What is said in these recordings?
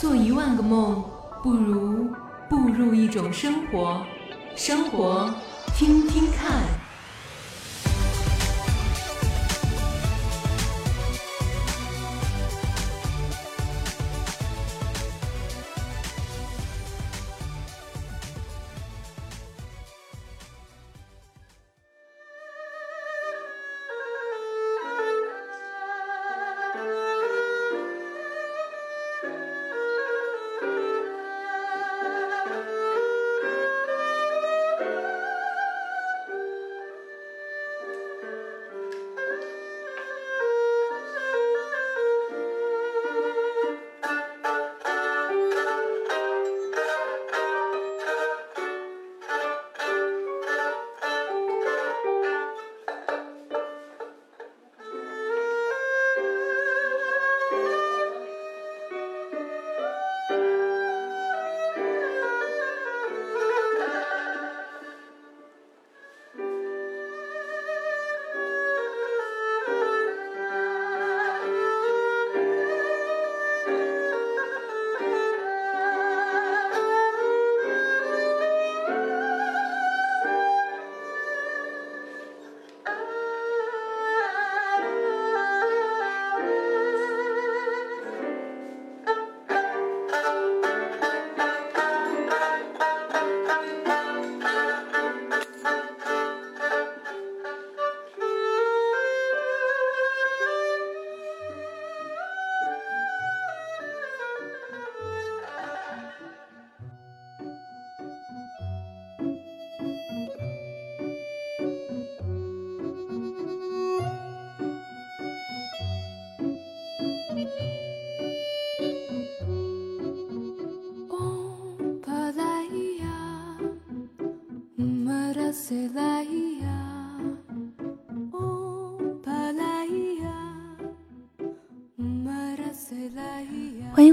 做一万个梦，不如步入一种生活。生活，听听看。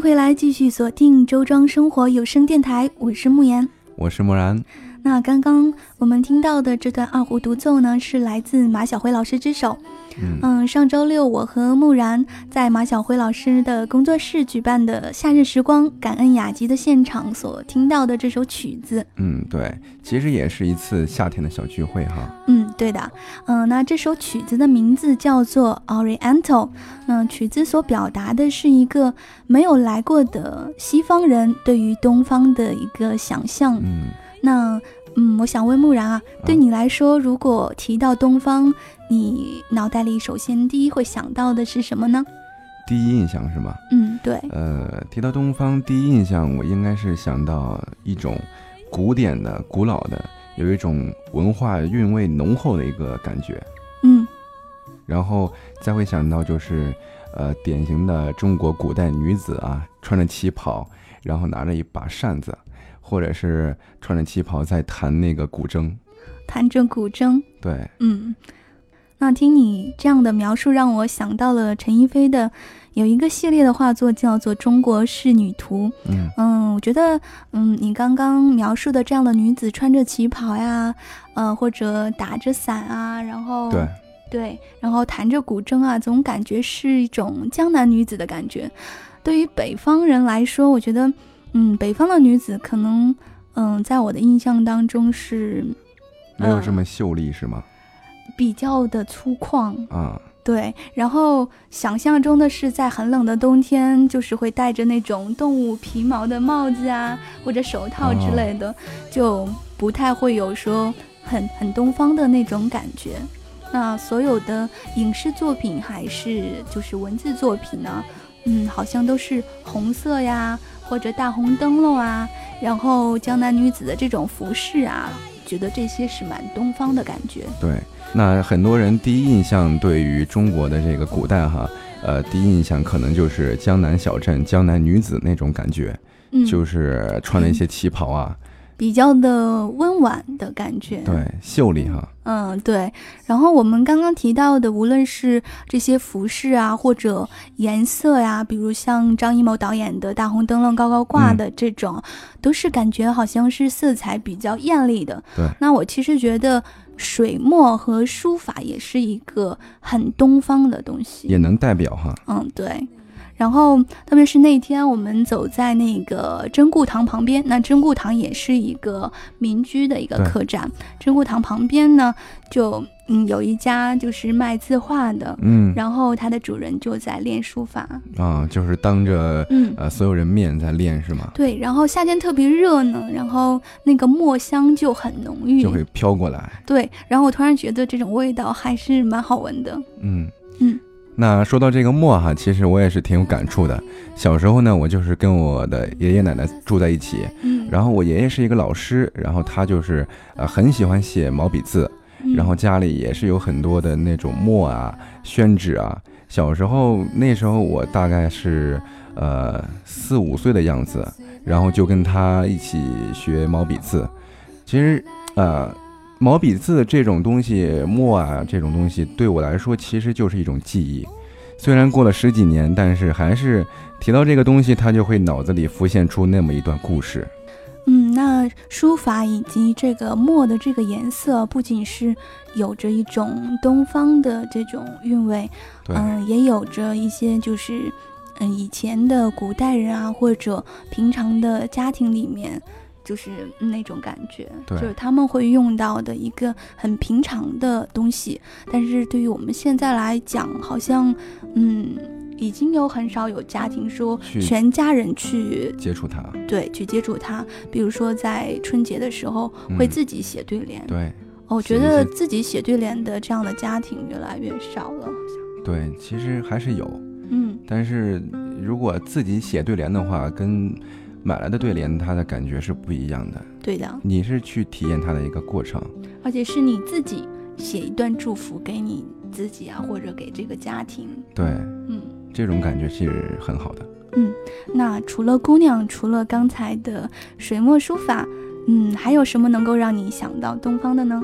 回来，继续锁定周庄生活有声电台，我是慕言，我是木然。那刚刚我们听到的这段二胡独奏呢，是来自马晓辉老师之手。嗯，上周六我和木然在马晓辉老师的工作室举办的夏日时光感恩雅集的现场所听到的这首曲子。嗯，对，其实也是一次夏天的小聚会哈。嗯，对的。嗯，那这首曲子的名字叫做 Oriental。嗯，曲子所表达的是一个没有来过的西方人对于东方的一个想象。嗯，那。嗯，我想问木然啊，对你来说，如果提到东方，你脑袋里首先第一会想到的是什么呢？第一印象是吗？嗯，对。呃，提到东方，第一印象我应该是想到一种古典的、古老的，有一种文化韵味浓厚的一个感觉。嗯。然后再会想到就是，呃，典型的中国古代女子啊，穿着旗袍，然后拿着一把扇子。或者是穿着旗袍在弹那个古筝，弹着古筝。对，嗯，那听你这样的描述，让我想到了陈一飞的有一个系列的画作，叫做《中国仕女图》。嗯嗯，我觉得，嗯，你刚刚描述的这样的女子，穿着旗袍呀，呃，或者打着伞啊，然后对对，然后弹着古筝啊，总感觉是一种江南女子的感觉。对于北方人来说，我觉得。嗯，北方的女子可能，嗯，在我的印象当中是没有这么秀丽，是吗？比较的粗犷啊，对。然后想象中的是，在很冷的冬天，就是会戴着那种动物皮毛的帽子啊，或者手套之类的，就不太会有说很很东方的那种感觉。那所有的影视作品还是就是文字作品呢？嗯，好像都是红色呀。或者大红灯笼啊，然后江南女子的这种服饰啊，觉得这些是蛮东方的感觉。对，那很多人第一印象对于中国的这个古代哈，呃，第一印象可能就是江南小镇、江南女子那种感觉，就是穿了一些旗袍啊。比较的温婉的感觉，对，秀丽哈。嗯，对。然后我们刚刚提到的，无论是这些服饰啊，或者颜色呀，比如像张艺谋导演的大红灯笼高高挂的这种，都是感觉好像是色彩比较艳丽的。对。那我其实觉得水墨和书法也是一个很东方的东西，也能代表哈。嗯，对。然后特别是那天我们走在那个真固堂旁边，那真固堂也是一个民居的一个客栈。真固堂旁边呢，就嗯有一家就是卖字画的，嗯然后它的主人就在练书法。啊，就是当着嗯，呃所有人面在练是吗？对。然后夏天特别热呢，然后那个墨香就很浓郁。就会飘过来。对，然后我突然觉得这种味道还是蛮好闻的。嗯嗯。那说到这个墨哈，其实我也是挺有感触的。小时候呢，我就是跟我的爷爷奶奶住在一起，嗯，然后我爷爷是一个老师，然后他就是呃很喜欢写毛笔字，嗯然后家里也是有很多的那种墨啊、宣纸啊。小时候那时候我大概是呃四五岁的样子，然后就跟他一起学毛笔字。其实呃毛笔字这种东西，墨啊这种东西对我来说其实就是一种记忆。虽然过了十几年，但是还是提到这个东西，它就会脑子里浮现出那么一段故事。嗯，那书法以及这个墨的这个颜色，不仅是有着一种东方的这种韵味，对，嗯、也有着一些就是，嗯、以前的古代人啊，或者平常的家庭里面，就是那种感觉，就是他们会用到的一个很平常的东西，但是对于我们现在来讲，好像，嗯。已经有很少有家庭说全家人去接触它，对，去接触它。比如说在春节的时候会嗯自己写对联，对哦我觉得自己写对联的这样的家庭越来越少了。对，其实还是有，嗯，但是如果自己写对联的话，跟买来的对联它的感觉是不一样的。对的，你是去体验它的一个过程，而且是你自己写一段祝福给你自己啊，或者给这个家庭。对，嗯，这种感觉其实很好的。嗯那除了姑娘，除了刚才的水墨书法，嗯，还有什么能够让你想到东方的呢？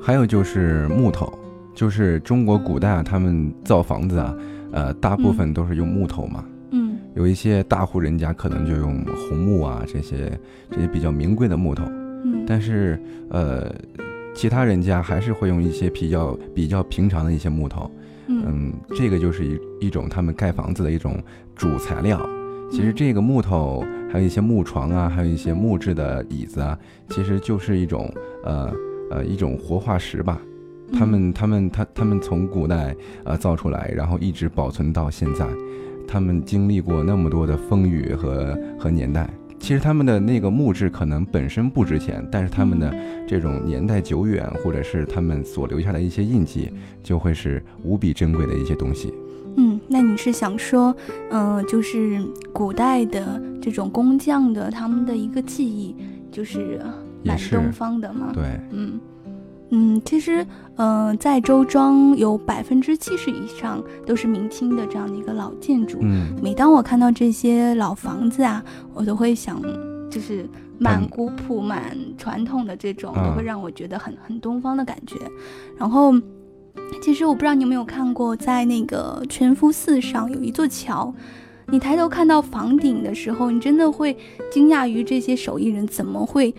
还有就是木头，就是中国古代啊，他们造房子啊，呃，大部分都是用木头嘛。嗯有一些大户人家可能就用红木啊，这些这些比较名贵的木头，嗯，但是呃，其他人家还是会用一些比较比较平常的一些木头。嗯嗯，这个就是一一种他们盖房子的一种主材料。其实这个木头，还有一些木床啊，还有一些木质的椅子啊，其实就是一种呃呃一种活化石吧。他们他们他他们从古代呃造出来，然后一直保存到现在，他们经历过那么多的风雨和和年代。其实他们的那个木质可能本身不值钱，但是他们的这种年代久远，或者是他们所留下的一些印记，就会是无比珍贵的一些东西。嗯，那你是想说，嗯、就是古代的这种工匠的他们的一个技艺，就是也是蛮东方的吗？对，嗯嗯，其实，嗯、在周庄有百分之七十以上都是明清的这样的一个老建筑。嗯，每当我看到这些老房子啊，我都会想，就是蛮嗯古朴、蛮传统的这种，啊都会让我觉得很很东方的感觉。然后，其实我不知道你有没有看过，在那个全福寺上有一座桥。你抬头看到房顶的时候，你真的会惊讶于这些手艺人怎么会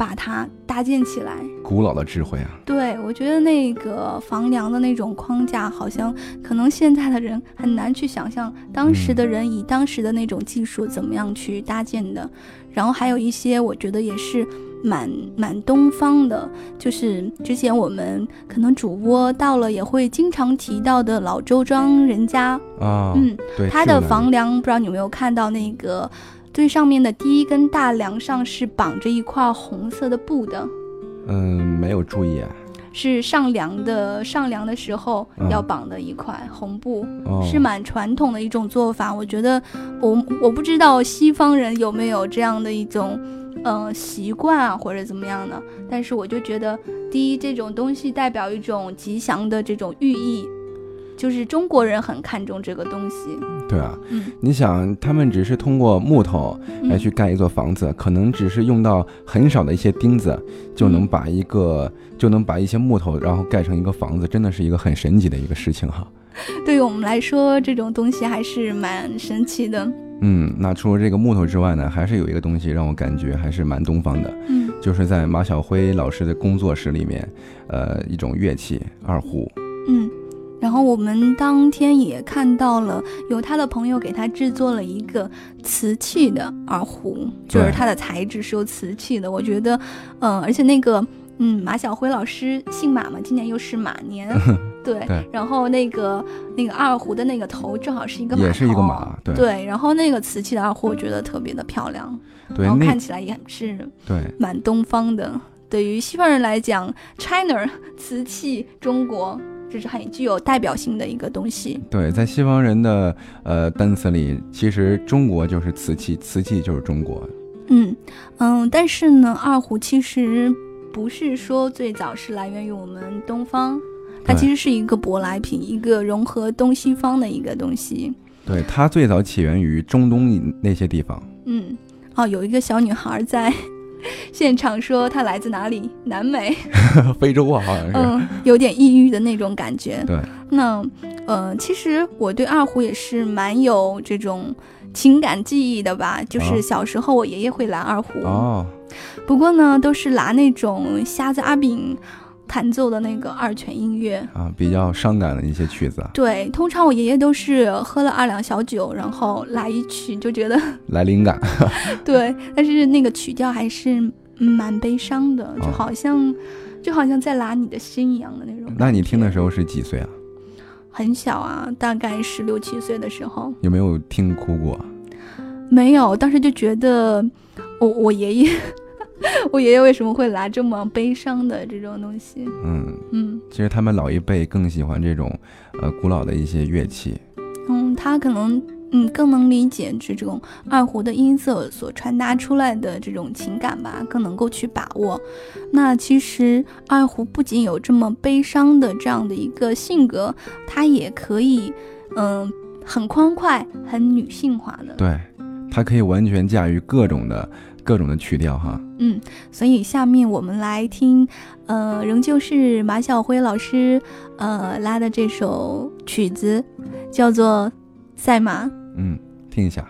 把它搭建起来。古老的智慧啊，对，我觉得那个房梁的那种框架，好像可能现在的人很难去想象，当时的人以当时的那种技术怎么样去搭建的。然后还有一些，我觉得也是蛮蛮东方的，就是之前我们可能主播到了也会经常提到的老周庄人家，啊，嗯，对，他的房梁不知道你有没有看到那个最上面的第一根大梁上是绑着一块红色的布的。嗯没有注意啊，是上梁的上梁的时候嗯要绑的一块红布，哦，是蛮传统的一种做法。我觉得我我不知道西方人有没有这样的一种呃习惯啊，或者怎么样的。但是我就觉得，第一，这种东西代表一种吉祥的这种寓意，就是中国人很看重这个东西。对啊，嗯，你想，他们只是通过木头来嗯去盖一座房子，可能只是用到很少的一些钉子，就能嗯把一个就能把一些木头，然后盖成一个房子，真的是一个很神奇的一个事情哈。对于我们来说，这种东西还是蛮神奇的。嗯，那除了这个木头之外呢，还是有一个东西让我感觉还是蛮东方的，嗯就是在马晓辉老师的工作室里面，呃，一种乐器二胡。嗯，然后我们当天也看到了，有他的朋友给他制作了一个瓷器的二胡，就是它的材质是由瓷器的。我觉得，嗯，而且那个，嗯，马晓辉老师姓马嘛，今年又是马年，对。然后那个那个二胡的那个头正好是一个马，也是一个马，对。对，然后那个瓷器的二胡，我觉得特别的漂亮，对，然后看起来也是对，蛮东方的。对于西方人来讲，China 瓷器中国。这是很具有代表性的一个东西。对，在西方人的呃单词里，其实中国就是瓷器，瓷器就是中国。嗯嗯，但是呢，二胡其实不是说最早是来源于我们东方，它其实是一个舶来品，一个融合东西方的一个东西。对，它最早起源于中东那些地方。嗯，哦，有一个小女孩在。现场说他来自哪里？南美，非洲啊，好像是。嗯，有点抑郁的那种感觉。对。那，呃，其实我对二胡也是蛮有这种情感记忆的吧。就是小时候我爷爷会拉二胡。哦。不过呢，都是拿那种瞎子阿炳。弹奏的那个二泉音乐啊，比较伤感的一些曲子。对，通常我爷爷都是喝了二两小酒，然后来一曲，就觉得 来灵感。对，但是那个曲调还是蛮悲伤的，就好像就好像在拉你的心一样的那种。那你听的时候是几岁啊？很小啊，大概十六七岁的时候。有没有听哭过？没有，当时就觉得我我爷爷。我爷爷为什么会拿这么悲伤的这种东西？嗯嗯，其实他们老一辈更喜欢这种，呃，古老的一些乐器。嗯，他可能嗯更能理解这种二胡的音色所传达出来的这种情感吧，更能够去把握。那其实二胡不仅有这么悲伤的这样的一个性格，它也可以嗯很欢快、很女性化的。对，它可以完全驾驭各种的。各种的曲调哈，嗯，所以下面我们来听，呃，仍旧是马晓辉老师，呃，拉的这首曲子，叫做《赛马》。嗯，听一下。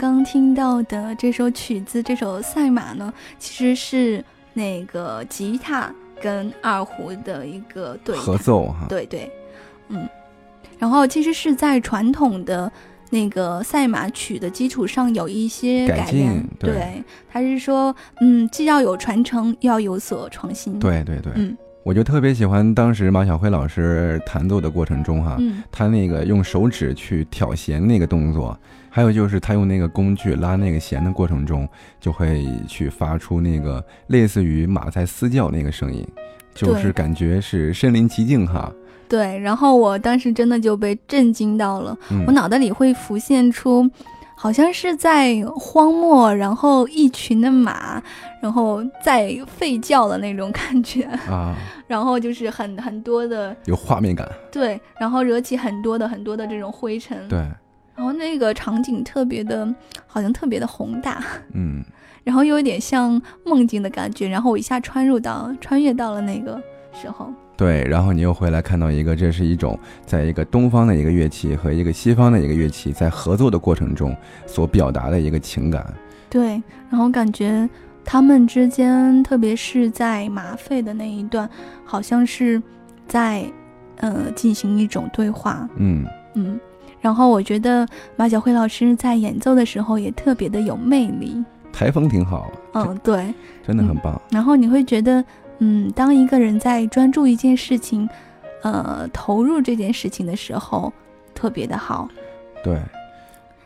刚刚听到的这首曲子，这首赛马呢，其实是那个吉他跟二胡的一个对合奏哈。对对，嗯，然后其实是在传统的那个赛马曲的基础上有一些改进改良，对。他是说，嗯，既要有传承，又要有所创新。，对对对，嗯我就特别喜欢当时马晓辉老师弹奏的过程中哈，嗯他那个用手指去挑弦那个动作，还有就是他用那个工具拉那个弦的过程中，就会去发出那个类似于马在嘶叫那个声音，就是感觉是身临其境哈。对。然后我当时真的就被震惊到了，嗯我，脑袋里会浮现出，好像是在荒漠，然后一群的马，然后在吠叫的那种感觉，啊，然后就是很很多的有画面感，对，然后惹起很多的很多的这种灰尘，对，然后那个场景特别的，好像特别的宏大，嗯，然后又有点像梦境的感觉，然后我一下穿入到穿越到了那个时候，对，然后你又回来看到一个，这是一种在一个东方的一个乐器和一个西方的一个乐器在合作的过程中所表达的一个情感，对，然后感觉他们之间，特别是在马肺的那一段，好像是在呃进行一种对话，嗯，嗯，然后我觉得马晓辉老师在演奏的时候也特别的有魅力，台风挺好，嗯，对，真的很棒，然后你会觉得，嗯，当一个人在专注一件事情，呃，投入这件事情的时候，特别的好。对，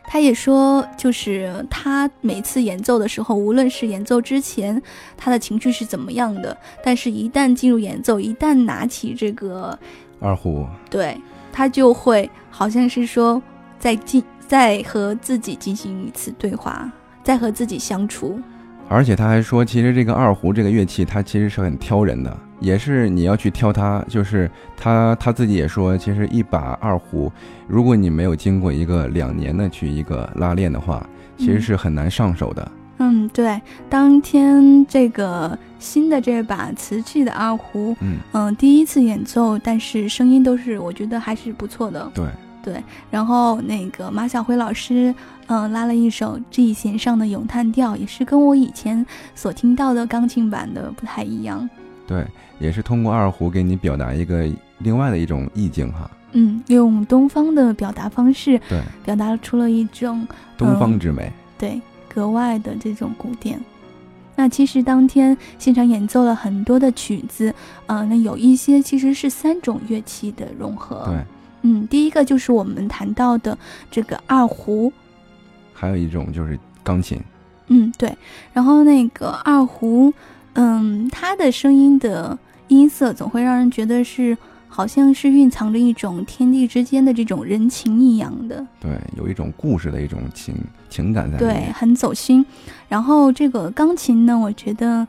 他也说，就是他每次演奏的时候，无论是演奏之前他的情绪是怎么样的，但是一旦进入演奏，一旦拿起这个，二胡，对他就会好像是说在进在和自己进行一次对话，在和自己相处。而且他还说，其实这个二胡这个乐器，它其实是很挑人的，也是你要去挑它。就是他他自己也说，其实一把二胡，如果你没有经过一个两年的去一个拉练的话，其实是很难上手的。嗯，对，当天这个新的这把瓷器的二胡，嗯，嗯、第一次演奏，但是声音都是我觉得还是不错的。对，对，然后那个马晓辉老师，嗯、拉了一首 G 弦上的咏叹调，也是跟我以前所听到的钢琴版的不太一样。对，也是通过二胡给你表达一个另外的一种意境哈。嗯，用东方的表达方式，对，表达出了一种东方之美。对格外的这种古典。那其实当天现场演奏了很多的曲子，呃，那有一些其实是三种乐器的融合。对，嗯，第一个就是我们谈到的这个二胡，还有一种就是钢琴。嗯，对。然后那个二胡，嗯，它的声音的音色总会让人觉得是好像是蕴藏着一种天地之间的这种人情一样的，对，有一种故事的一种情情感在里对，很走心。然后这个钢琴呢，我觉得，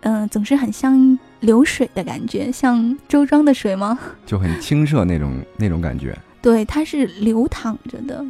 嗯、总是很像流水的感觉，像周庄的水吗？就很清澈那种那种感觉。对，它是流淌着的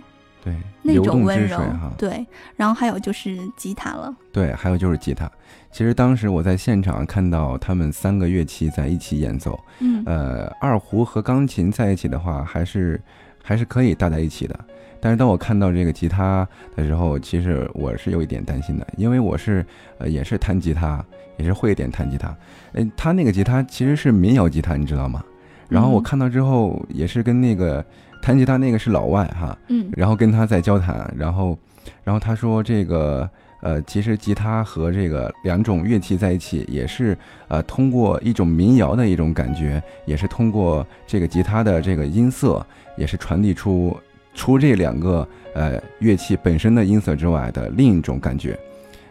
对，那流动种温柔之水哈。。对，然后还有就是吉他了。对，还有就是吉他。其实当时我在现场看到他们三个乐器在一起演奏，嗯呃，二胡和钢琴在一起的话，还是还是可以搭在一起的。但是当我看到这个吉他的时候，其实我是有一点担心的，因为我是呃也是弹吉他，也是会一点弹吉他。嗯，他那个吉他其实是民谣吉他，你知道吗？然后我嗯看到之后，也是跟那个弹吉他那个是老外哈，嗯然后跟他在交谈，然后，然后他说这个呃，其实吉他和这个两种乐器在一起，也是呃通过一种民谣的一种感觉，也是通过这个吉他的这个音色，也是传递出除这两个呃乐器本身的音色之外的另一种感觉。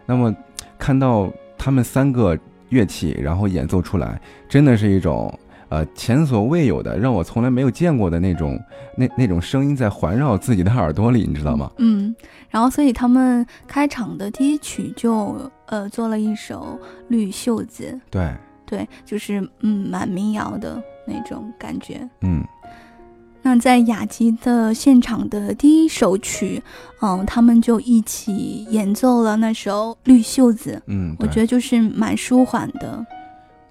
那么看到他们三个乐器，然后演奏出来，真的是一种。呃，前所未有的，让我从来没有见过的那种那那种声音在环绕自己的耳朵里，你知道吗？嗯，然后所以他们开场的第一曲就呃做了一首《绿袖子》，对，对，就是嗯蛮民谣的那种感觉。嗯，那在雅集的现场的第一首曲，嗯，他们就一起演奏了那首《绿袖子》，嗯，我觉得就是蛮舒缓的。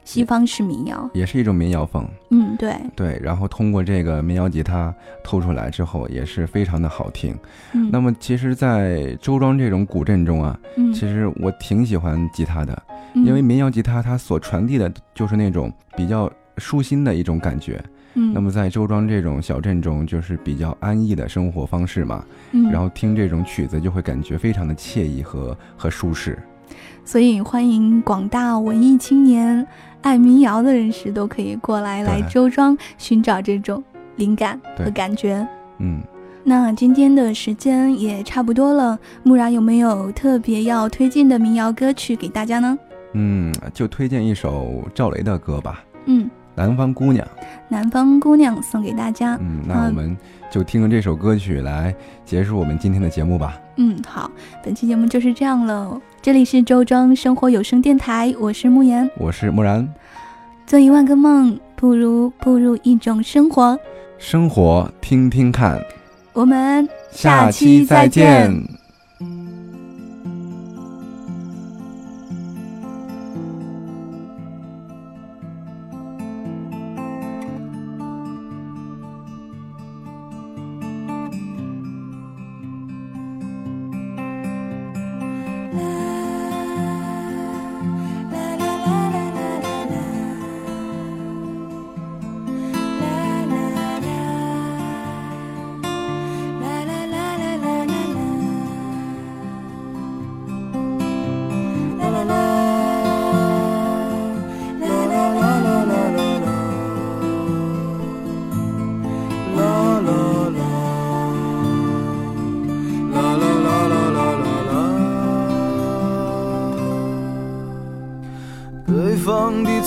西方式民谣，也是一种民谣风。嗯，对对，然后通过这个民谣吉他透出来之后，也是非常的好听。嗯，那么其实，在周庄这种古镇中啊，嗯，其实我挺喜欢吉他的，嗯因为民谣吉他它所传递的就是那种比较舒心的一种感觉。嗯，那么在周庄这种小镇中，就是比较安逸的生活方式嘛，嗯，然后听这种曲子就会感觉非常的惬意和和舒适。所以欢迎广大文艺青年、爱民谣的人士都可以过来来周庄寻找这种灵感和感觉。嗯，那今天的时间也差不多了，木然有没有特别要推荐的民谣歌曲给大家呢？嗯，就推荐一首赵雷的歌吧，嗯，《南方姑娘》。南方姑娘送给大家。嗯，那我们就听着这首歌曲来结束我们今天的节目吧。嗯，好，本期节目就是这样了。这里是周庄生活有声电台，我是慕言。我是木然，做一万个梦，不如步入一种生活。生活听听看，我们下期期再。见。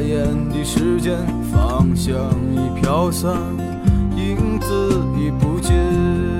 眨眼的时间，方向已飘散，影子已不见。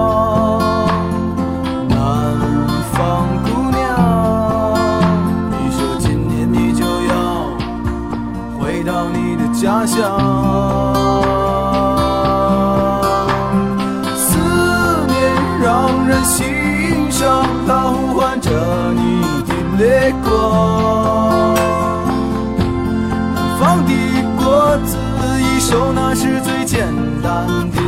家乡。思念让人心伤，它呼唤着你的泪光。南方的果子一熟，那是最简单的。